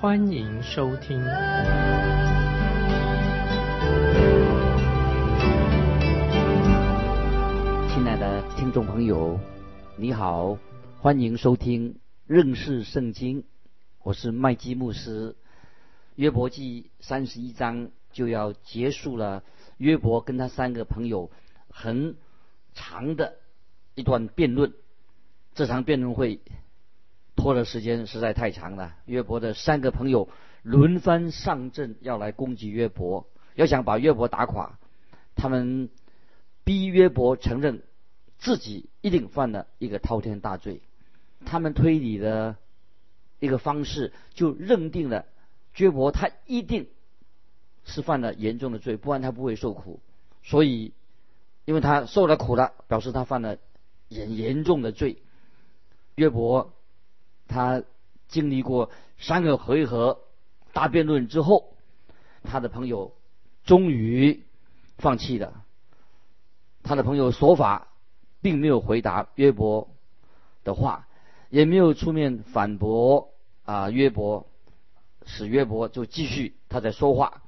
欢迎收听。亲爱的听众朋友，你好，欢迎收听认识圣经，我是麦基牧师。约伯记三十一章就要结束了，约伯跟他三个朋友。很长的一段辩论，这场辩论会拖的时间实在太长了。约伯的三个朋友轮番上阵，要来攻击约伯，要想把约伯打垮。他们逼约伯承认自己一定犯了一个滔天大罪。他们推理的一个方式，就认定了约伯他一定是犯了严重的罪，不然他不会受苦。所以。因为他受了苦了，表示他犯了严严重的罪。约伯他经历过三个回合大辩论之后，他的朋友终于放弃了。他的朋友说法并没有回答约伯的话，也没有出面反驳啊约伯，使约伯就继续他在说话。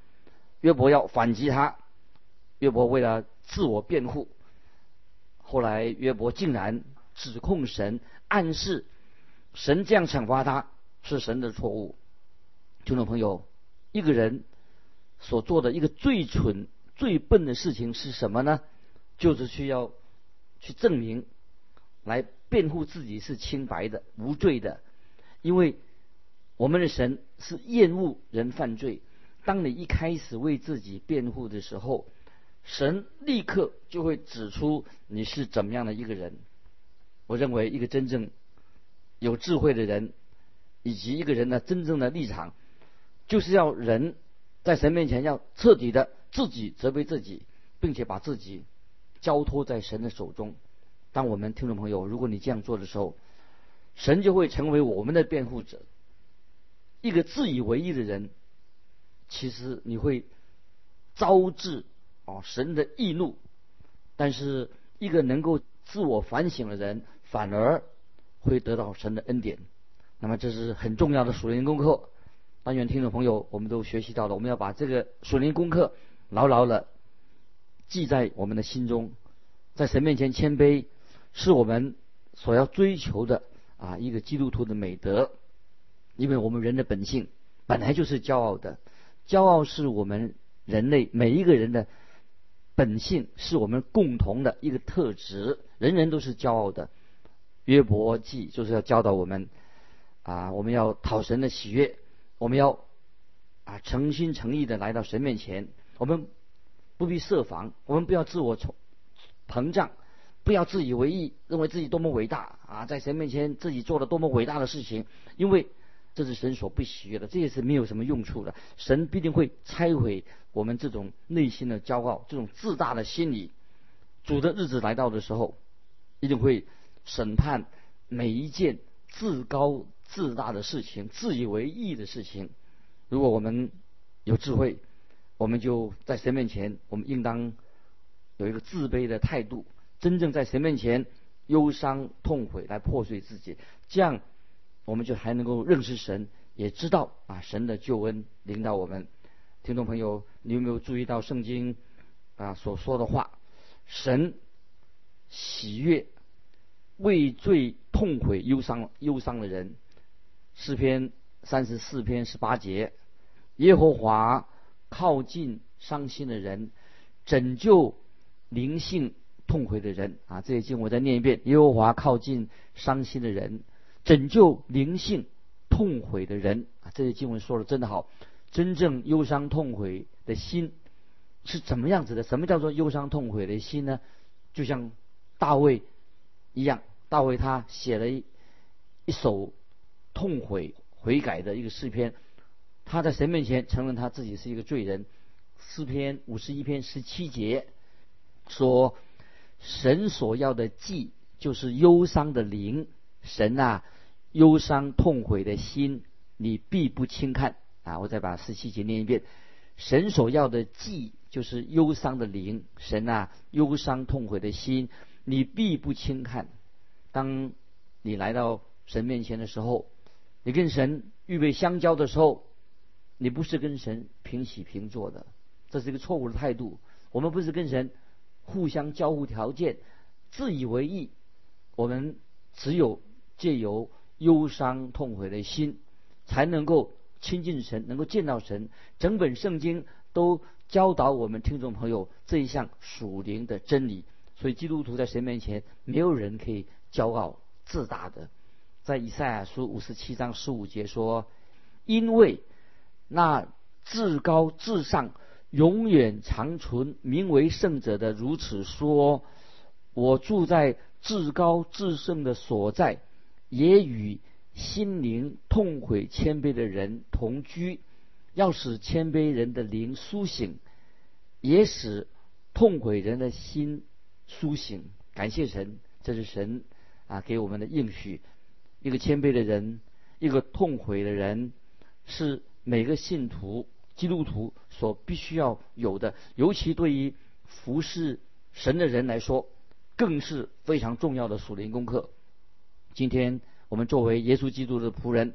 约伯要反击他，约伯为了。自我辩护。后来约伯竟然指控神，暗示神这样惩罚他是神的错误。听众朋友，一个人所做的一个最蠢、最笨的事情是什么呢？就是需要去证明、来辩护自己是清白的、无罪的。因为我们的神是厌恶人犯罪。当你一开始为自己辩护的时候，神立刻就会指出你是怎么样的一个人。我认为一个真正有智慧的人，以及一个人的真正的立场，就是要人在神面前要彻底的自己责备自己，并且把自己交托在神的手中。当我们听众朋友，如果你这样做的时候，神就会成为我们的辩护者。一个自以为意的人，其实你会招致。哦，神的易怒，但是一个能够自我反省的人，反而会得到神的恩典。那么这是很重要的属灵功课。但愿听众朋友，我们都学习到了，我们要把这个属灵功课牢牢的记在我们的心中，在神面前谦卑，是我们所要追求的啊一个基督徒的美德。因为我们人的本性本来就是骄傲的，骄傲是我们人类每一个人的。本性是我们共同的一个特质，人人都是骄傲的。约伯记就是要教导我们啊，我们要讨神的喜悦，我们要啊诚心诚意的来到神面前，我们不必设防，我们不要自我膨膨胀，不要自以为意，认为自己多么伟大啊，在神面前自己做了多么伟大的事情，因为。这是神所不喜悦的，这也是没有什么用处的。神必定会拆毁我们这种内心的骄傲、这种自大的心理。主的日子来到的时候，一定会审判每一件自高自大的事情、自以为意的事情。如果我们有智慧，我们就在神面前，我们应当有一个自卑的态度，真正在神面前忧伤痛悔，来破碎自己，这样。我们就还能够认识神，也知道啊神的救恩领导我们。听众朋友，你有没有注意到圣经啊所说的话？神喜悦畏罪痛悔忧伤忧伤的人。诗篇三十四篇十八节，耶和华靠近伤心的人，拯救灵性痛悔的人。啊，这些经我再念一遍：耶和华靠近伤心的人。拯救灵性痛悔的人啊！这些经文说的真的好。真正忧伤痛悔的心是怎么样子的？什么叫做忧伤痛悔的心呢？就像大卫一样，大卫他写了一一首痛悔悔改的一个诗篇。他在神面前承认他自己是一个罪人。诗篇五十一篇十七节说：“神所要的祭就是忧伤的灵，神啊，忧伤痛悔的心，你必不轻看。”啊，我再把十七节念一遍：“神所要的祭就是忧伤的灵，神啊，忧伤痛悔的心，你必不轻看。”当你来到神面前的时候，你跟神预备相交的时候，你不是跟神平起平坐的。这是一个错误的态度。我们不是跟神互相交互条件、自以为意。我们只有借由忧伤痛悔的心，才能够亲近神，能够见到神。整本圣经都教导我们听众朋友这一项属灵的真理。所以基督徒在神面前，没有人可以骄傲自大的。在以赛亚书五十七章十五节说：“因为那至高至上。”永远长存、名为圣者的如此说：“我住在至高至圣的所在，也与心灵痛悔谦卑的人同居，要使谦卑人的灵苏醒，也使痛悔人的心苏醒。感谢神，这是神啊给我们的应许。一个谦卑的人，一个痛悔的人，是每个信徒。”基督徒所必须要有的，尤其对于服侍神的人来说，更是非常重要的属灵功课。今天我们作为耶稣基督的仆人，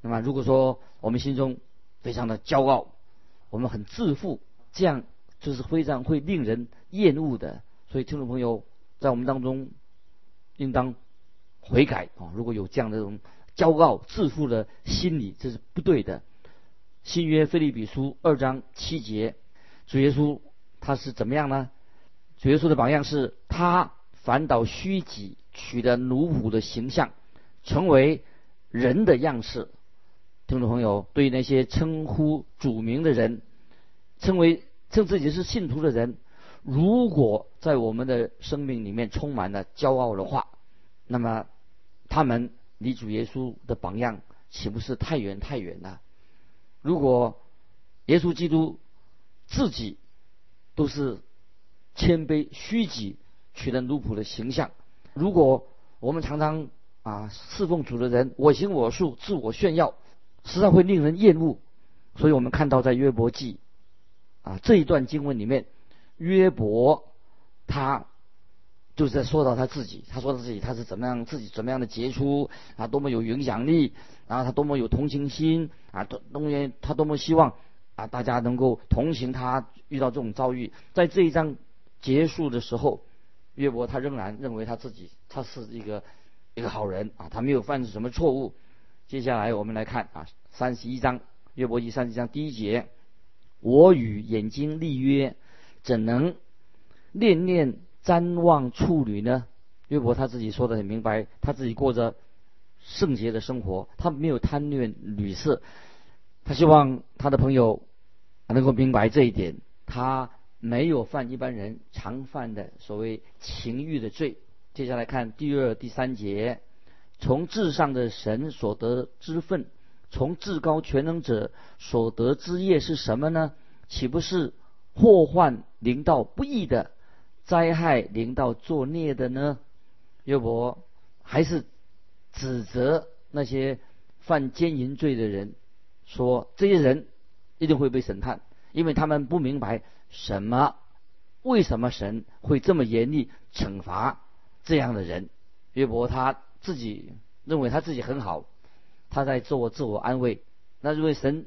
那么如果说我们心中非常的骄傲，我们很自负，这样就是非常会令人厌恶的。所以听众朋友在我们当中应当悔改啊！如果有这样的这种骄傲自负的心理，这是不对的。新约菲利比书二章七节，主耶稣他是怎么样呢？主耶稣的榜样是他反倒虚己，取得奴仆的形象，成为人的样式。听众朋友，对于那些称呼主名的人，称为称自己是信徒的人，如果在我们的生命里面充满了骄傲的话，那么他们离主耶稣的榜样岂不是太远太远了？如果耶稣基督自己都是谦卑虚己，取得奴仆的形象，如果我们常常啊侍奉主的人我行我素、自我炫耀，实在会令人厌恶。所以我们看到在约伯记啊这一段经文里面，约伯他就是在说到他自己，他说他自己他是怎么样，自己怎么样的杰出啊，多么有影响力。然后他多么有同情心啊！多多么他多么希望啊，大家能够同情他遇到这种遭遇。在这一章结束的时候，约伯他仍然认为他自己他是一个一个好人啊，他没有犯什么错误。接下来我们来看啊，三十一章约伯记三十一章第一节：我与眼睛立约，怎能念念瞻望处女呢？约伯他自己说的很明白，他自己过着。圣洁的生活，他没有贪恋女色，他希望他的朋友能够明白这一点。他没有犯一般人常犯的所谓情欲的罪。接下来看第二、第三节：从至上的神所得之分，从至高全能者所得之业是什么呢？岂不是祸患临到不义的，灾害临到作孽的呢？约伯还是？指责那些犯奸淫罪的人，说这些人一定会被审判，因为他们不明白什么，为什么神会这么严厉惩罚这样的人。约伯他自己认为他自己很好，他在自我自我安慰。那因为神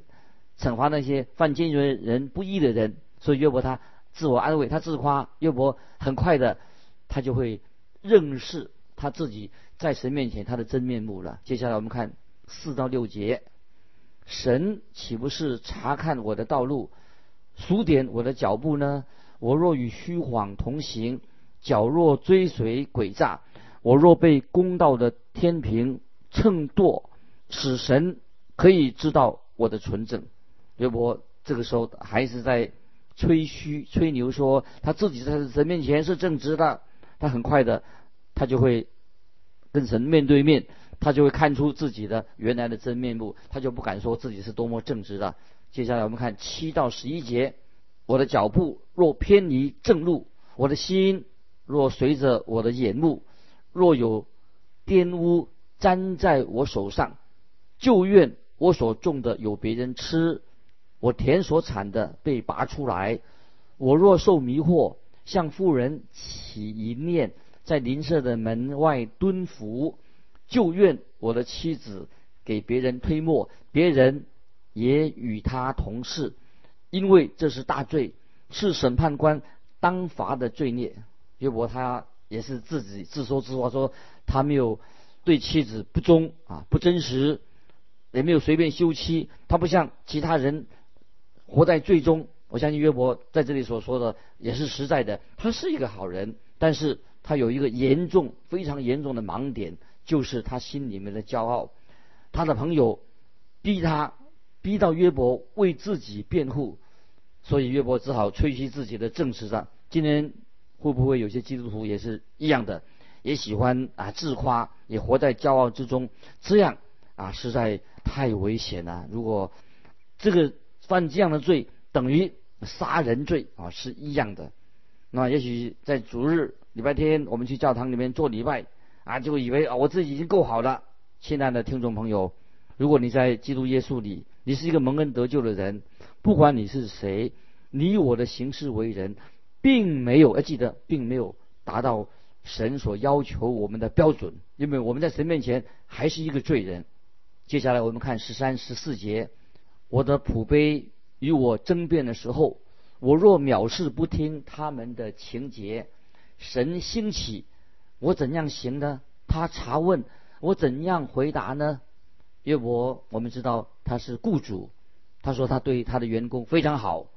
惩罚那些犯奸淫人不义的人，所以约伯他自我安慰，他自夸。约伯很快的，他就会认识他自己。在神面前，他的真面目了。接下来我们看四到六节，神岂不是查看我的道路，数点我的脚步呢？我若与虚谎同行，脚若追随诡诈，我若被公道的天平秤砣，使神可以知道我的纯正。约伯这个时候还是在吹嘘吹牛，说他自己在神面前是正直的。他很快的，他就会。跟神面对面，他就会看出自己的原来的真面目，他就不敢说自己是多么正直的。接下来我们看七到十一节：我的脚步若偏离正路，我的心若随着我的眼目，若有玷污粘在我手上，就愿我所种的有别人吃，我田所产的被拔出来。我若受迷惑，向妇人起一念，在邻舍的门外蹲伏，就愿我的妻子给别人推磨，别人也与他同事，因为这是大罪，是审判官当罚的罪孽。约伯他也是自己自说自话，说他没有对妻子不忠啊，不真实，也没有随便休妻，他不像其他人活在最终。我相信约伯在这里所说的也是实在的，他是一个好人，但是他有一个严重、非常严重的盲点，就是他心里面的骄傲。他的朋友逼他，逼到约伯为自己辩护，所以约伯只好吹嘘自己的正直上。今天会不会有些基督徒也是一样的，也喜欢啊自夸，也活在骄傲之中？这样啊实在太危险了。如果这个犯这样的罪，等于杀人罪啊，是一样的。那也许在主日礼拜天，我们去教堂里面做礼拜啊，就以为啊我自己已经够好了。亲爱的听众朋友，如果你在基督耶稣里，你是一个蒙恩得救的人，不管你是谁，你我的行事为人，并没有要记得，并没有达到神所要求我们的标准，因为我们在神面前还是一个罪人。接下来我们看十三、十四节，我的普悲。与我争辩的时候，我若藐视不听他们的情节，神兴起，我怎样行呢？他查问我怎样回答呢？约伯，我们知道他是雇主，他说他对他的员工非常好，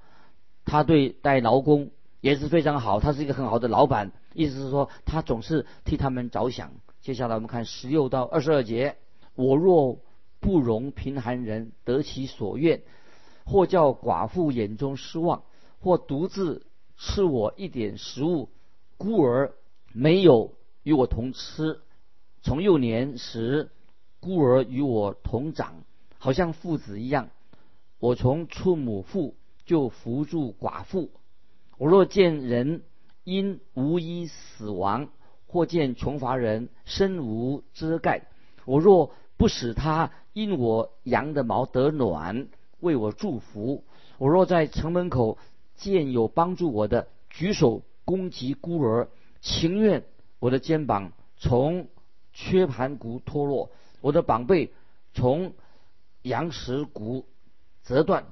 他对待劳工也是非常好，他是一个很好的老板，意思是说他总是替他们着想。接下来我们看十六到二十二节，我若不容贫寒人得其所愿。或叫寡妇眼中失望，或独自吃我一点食物，孤儿没有与我同吃。从幼年时，孤儿与我同长，好像父子一样。我从出母腹就扶助寡妇。我若见人因无衣死亡，或见穷乏人身无遮盖，我若不使他因我羊的毛得暖。为我祝福。我若在城门口见有帮助我的，举手攻击孤儿，情愿我的肩膀从缺盘骨脱落，我的膀背从羊石骨折断。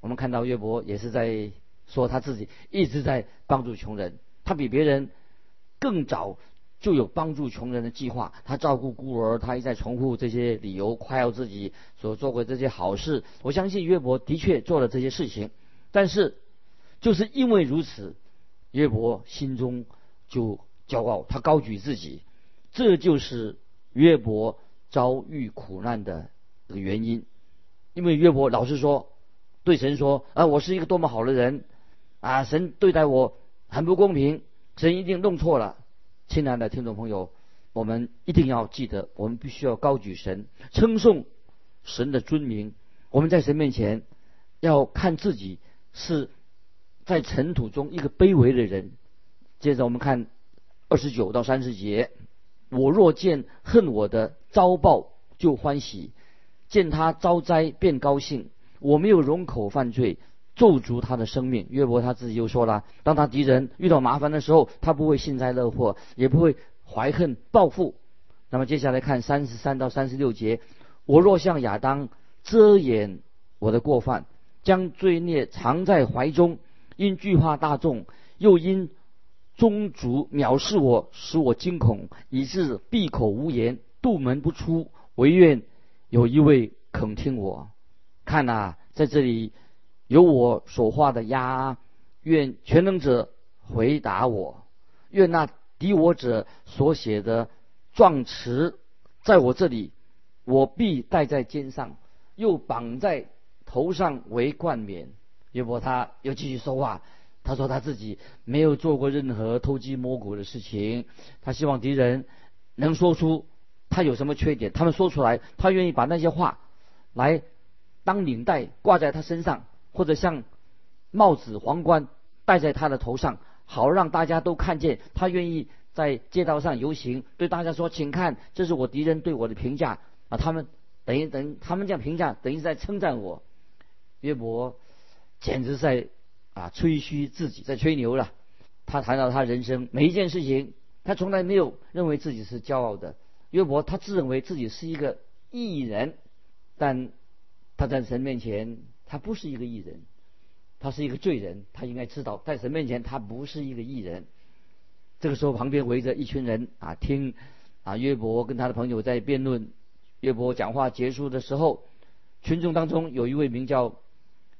我们看到岳伯也是在说他自己一直在帮助穷人，他比别人更早。就有帮助穷人的计划，他照顾孤儿，他一再重复这些理由，夸耀自己所做过这些好事。我相信约伯的确做了这些事情，但是就是因为如此，约伯心中就骄傲，他高举自己，这就是约伯遭遇苦难的原因。因为约伯老是说，对神说啊，我是一个多么好的人啊，神对待我很不公平，神一定弄错了。亲爱的听众朋友，我们一定要记得，我们必须要高举神，称颂神的尊名。我们在神面前要看自己是在尘土中一个卑微的人。接着我们看二十九到三十节：我若见恨我的遭报，就欢喜；见他遭灾，便高兴。我没有容口犯罪。咒诅他的生命。约伯他自己又说了：当他敌人遇到麻烦的时候，他不会幸灾乐祸，也不会怀恨报复。那么接下来看三十三到三十六节：我若向亚当遮掩我的过犯，将罪孽藏在怀中，因惧怕大众，又因宗族藐视我，使我惊恐，以致闭口无言，杜门不出。唯愿有一位肯听我。看呐，在这里。有我所画的鸭，愿全能者回答我；愿那敌我者所写的状词，在我这里，我必戴在肩上，又绑在头上为冠冕。约伯他又继续说话，他说他自己没有做过任何偷鸡摸狗的事情，他希望敌人能说出他有什么缺点，他们说出来，他愿意把那些话来当领带挂在他身上，或者像帽子、皇冠戴在他的头上，好让大家都看见他愿意在街道上游行，对大家说：“请看，这是我敌人对我的评价啊！”他们等于等于他们这样评价，等于在称赞我。约伯简直在啊吹嘘自己，在吹牛了。他谈到他人生每一件事情，他从来没有认为自己是骄傲的。约伯他自认为自己是一个艺人，但他在神面前他不是一个艺人，他是一个罪人。他应该知道，在神面前他不是一个艺人。这个时候，旁边围着一群人啊，听啊约伯跟他的朋友在辩论。约伯讲话结束的时候，群众当中有一位名叫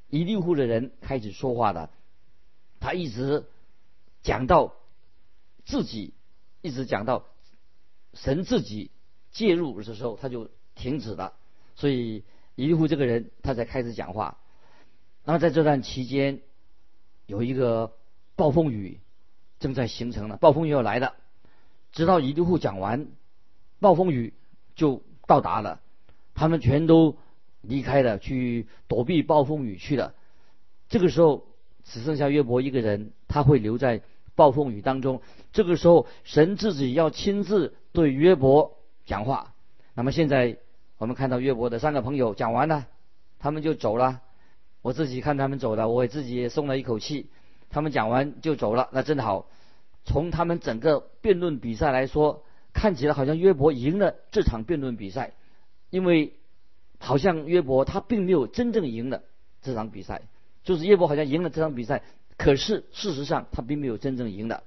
伊利户的人开始说话了。他一直讲到自己，一直讲到神自己介入的时候，他就停止了。所以伊利户这个人他才开始讲话。那么在这段期间，有一个暴风雨正在形成了，暴风雨要来了。直到以利户讲完，暴风雨就。到达了，他们全都离开了，去躲避暴风雨去了。这个时候只剩下约伯一个人，他会留在暴风雨当中。这个时候，神自己要亲自对约伯讲话。那么现在我们看到约伯的三个朋友讲完了，他们就走了。我自己看他们走了，我自己也松了一口气。他们讲完就走了，那正好。从他们整个辩论比赛来说。看起来好像约伯赢了这场辩论比赛，因为好像约伯他并没有真正赢了这场比赛，就是约伯好像赢了这场比赛，可是事实上他并没有真正赢的。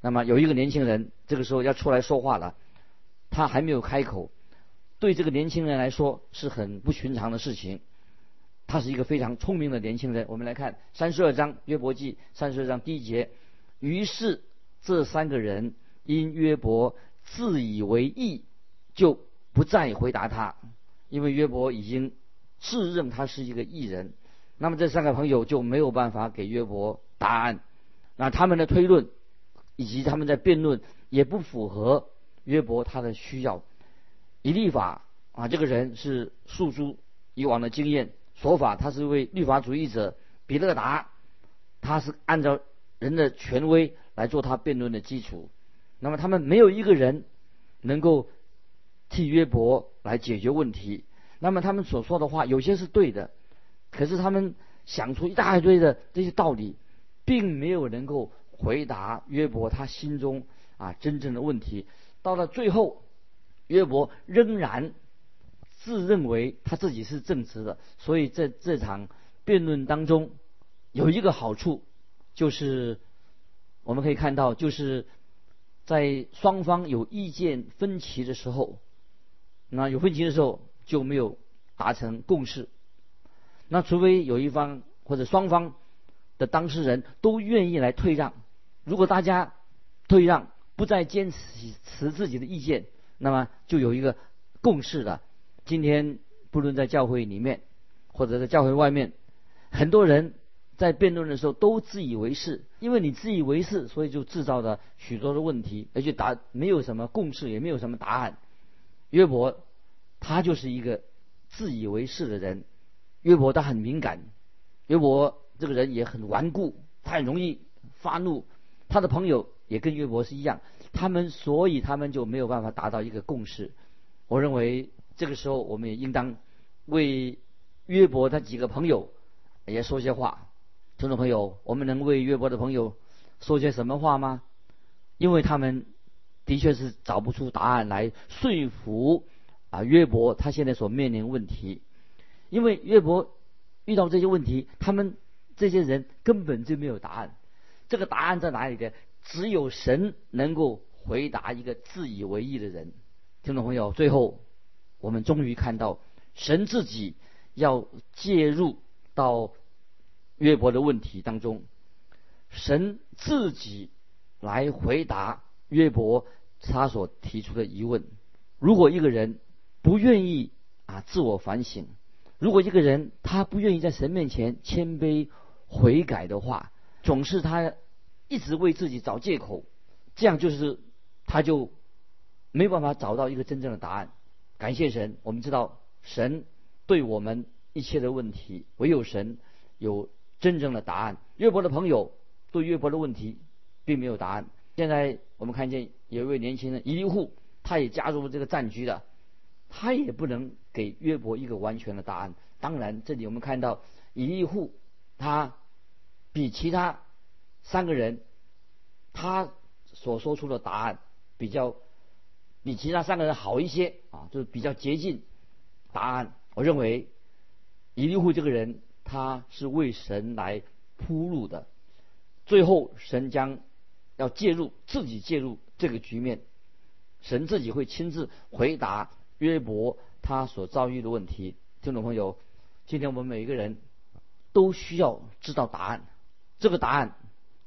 那么有一个年轻人这个时候要出来说话了，他还没有开口，对这个年轻人来说是很不寻常的事情。他是一个非常聪明的年轻人。我们来看三十二章约伯记三十二章第一节，于是这三个人因约伯。自以为意，就不再回答他，因为约伯已经自认他是一个艺人。那么这三个朋友就没有办法给约伯答案。那他们的推论以及他们在辩论也不符合约伯他的需要。以立法啊，这个人是诉诸以往的经验说法，他是一位律法主义者。比勒达，他是按照人的权威来做他辩论的基础。那么他们没有一个人能够替约伯来解决问题。那么他们所说的话有些是对的，可是他们想出一大堆的这些道理，并没有能够回答约伯他心中啊真正的问题。到了最后，约伯仍然自认为他自己是正直的。所以在这场辩论当中，有一个好处，就是我们可以看到，就是。在双方有意见分歧的时候，那有分歧的时候就没有达成共识。那除非有一方或者双方的当事人都愿意来退让，如果大家退让，不再坚持持自己的意见，那么就有一个共识了。今天不论在教会里面或者在教会外面，很多人。在辩论的时候都自以为是，因为你自以为是，所以就制造了许多的问题，而且答没有什么共识，也没有什么答案。约伯他就是一个自以为是的人，约伯他很敏感，约伯这个人也很顽固，他很容易发怒。他的朋友也跟约伯是一样，他们所以他们就没有办法达到一个共识。我认为这个时候我们也应当为约伯他几个朋友也说些话。听众朋友，我们能为约伯的朋友说些什么话吗？因为他们的确是找不出答案来说服啊约伯他现在所面临问题。因为约伯遇到这些问题，他们这些人根本就没有答案。这个答案在哪里的？只有神能够回答一个自以为意的人。听众朋友，最后我们终于看到神自己要介入到。约伯的问题当中，神自己来回答约伯他所提出的疑问。如果一个人不愿意啊自我反省，如果一个人他不愿意在神面前谦卑悔改的话，总是他一直为自己找借口，这样就是他就没办法找到一个真正的答案。感谢神，我们知道神对我们一切的问题，唯有神有真正的答案。约伯的朋友对约伯的问题并没有答案。现在我们看见有一位年轻人一利户，他也加入这个战局的，他也不能给约伯一个完全的答案。当然，这里我们看到一利户他比其他三个人他所说出的答案比较。比其他三个人好一些啊，就是比较接近答案。我认为以利户这个人他是为神来铺路的，最后神将要介入，自己介入这个局面，神自己会亲自回答约伯他所遭遇的问题。听众朋友，今天我们每一个人都需要知道答案，这个答案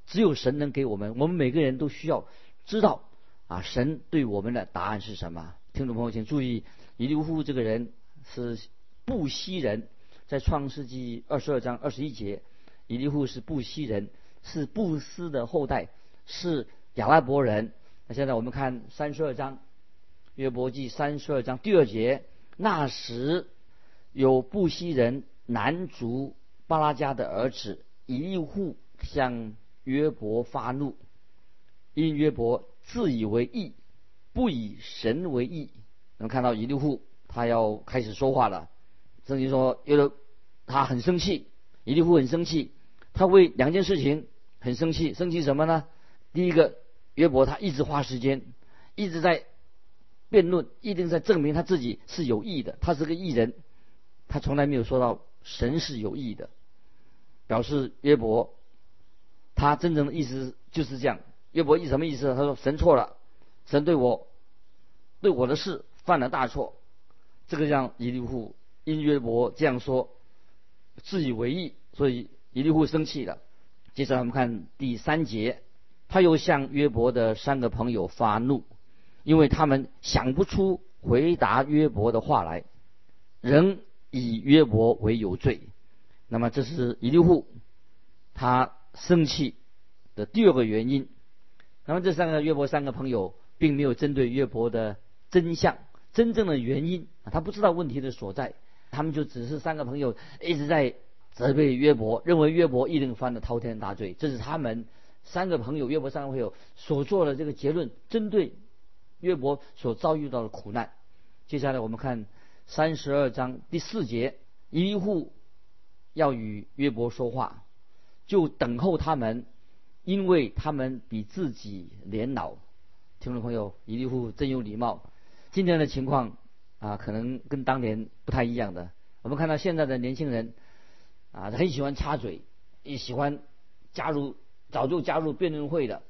只有神能给我们，我们每个人都需要知道。啊，神对我们的答案是什么？听众朋友，请注意，以利户这个人是布西人，在创世纪二十二章二十一节，以利户是布西人，是布斯的后代，是亚拉伯人。那现在我们看三十二章，约伯记三十二章第二节，那时有布西人南族巴拉加的儿子以利户向约伯发怒，因约伯。自以为义，不以神为义。能看到以利户，他要开始说话了。圣经说，有的他很生气，以利户很生气，他为两件事情很生气。生气什么呢？第一个，约伯他一直花时间，一直在辩论，一定在证明他自己是有义的，他是个义人。他从来没有说到神是有义的，表示约伯他真正的意思就是这样。约伯意什么意思？他说：“神错了，神对我对我的事犯了大错。”这个让以利户因约伯这样说，自以为意，所以以利户生气了。接着我们看第三节，他又向约伯的三个朋友发怒，因为他们想不出回答约伯的话来，仍以约伯为有罪。那么这是以利户他生气的第二个原因。那么这三个约伯三个朋友并没有针对约伯的真相、真正的原因，他不知道问题的所在，他们就只是三个朋友一直在责备约伯，认为约伯一定犯了滔天大罪。这是他们三个朋友约伯三个朋友所做的这个结论，针对约伯所遭遇到的苦难。接下来我们看三十二章第四节，一户要与约伯说话，就等候他们。因为他们比自己年老，听众朋友，一利户真有礼貌。今天的情况啊，可能跟当年不太一样的。我们看到现在的年轻人啊，很喜欢插嘴，也喜欢加入，早就加入辩论会的，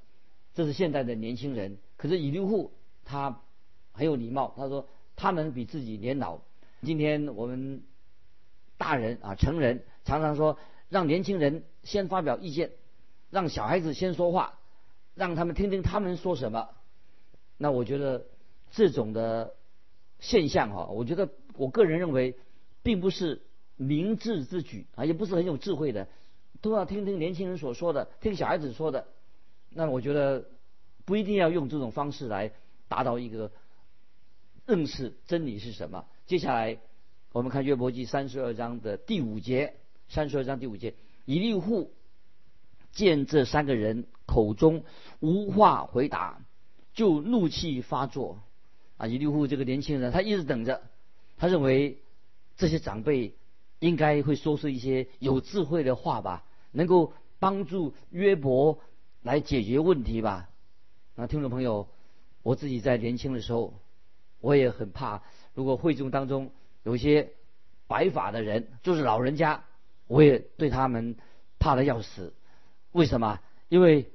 这是现在的年轻人。可是以利户他很有礼貌，他说他们比自己年老。今天我们大人啊，成人常常说让年轻人先发表意见。让小孩子先说话，让他们听听他们说什么。那我觉得这种的现象哈，我觉得我个人认为，并不是明智之举啊，也不是很有智慧的。都要听听年轻人所说的，听小孩子说的。那我觉得不一定要用这种方式来达到一个认识真理是什么。接下来我们看约伯记三十二章的第五节，三十二章第五节，以利户。见这三个人口中无话回答，就怒气发作。啊，以利户这个年轻人，他一直等着，他认为这些长辈应该会说出一些有智慧的话吧，能够帮助约伯来解决问题吧。那听众朋友，我自己在年轻的时候，我也很怕，如果会众当中有一些白发的人，就是老人家，我也对他们怕的要死。为什么？因为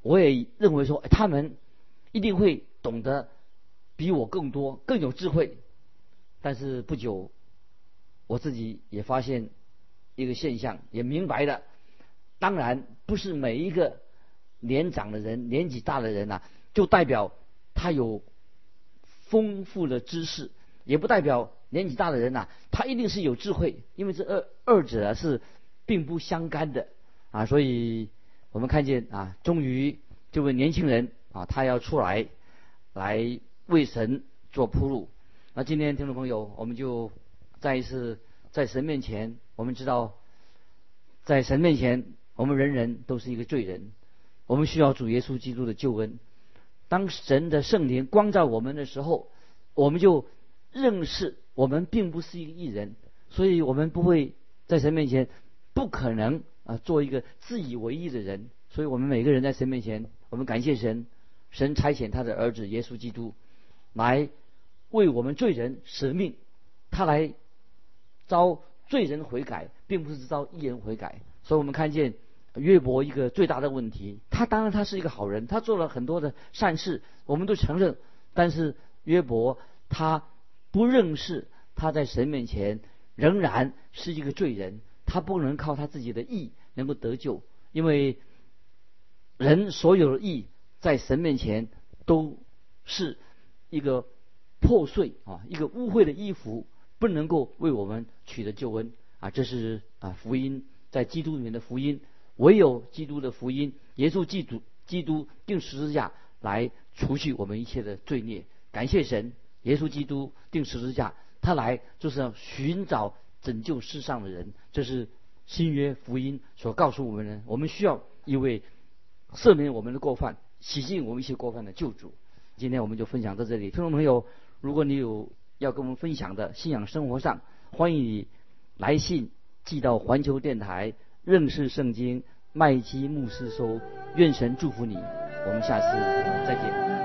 我也认为说，他们一定会懂得比我更多、更有智慧。但是不久，我自己也发现一个现象，也明白了。当然，不是每一个年长的人、年纪大的人呐，就代表他有丰富的知识，也不代表年纪大的人呐，他一定是有智慧。因为这二二者是并不相干的。啊，所以我们看见啊，终于这位年轻人啊，他要出来来为神做铺路。那今天听众朋友，我们就再一次在神面前，我们知道，在神面前，我们人人都是一个罪人，我们需要主耶稣基督的救恩。当神的圣灵光照我们的时候，我们就认识我们并不是一个艺人，所以我们不会在神面前不可能啊做一个自以为意的人。所以我们每个人在神面前，我们感谢神，神差遣他的儿子耶稣基督来为我们罪人舍命，他来招罪人悔改，并不是招义人悔改。所以我们看见约伯一个最大的问题，他当然他是一个好人，他做了很多的善事，我们都承认。但是约伯他不认识他在神面前仍然是一个罪人，他不能靠他自己的义能够得救，因为。人所有的义在神面前都是一个破碎啊，一个污秽的衣服，不能够为我们取得救恩啊！这是啊福音在基督里面的福音，唯有基督的福音，耶稣基督基督定十字架来除去我们一切的罪孽。感谢神，耶稣基督定十字架，他来就是要寻找拯救世上的人。这是新约福音所告诉我们的，我们需要一位。赦免我们的过犯，洗净我们一些过犯的救主。今天我们就分享到这里，听众朋友，如果你有要跟我们分享的信仰生活上，欢迎你来信寄到环球电台认识圣经麦基牧师收。愿神祝福你，我们下次再见。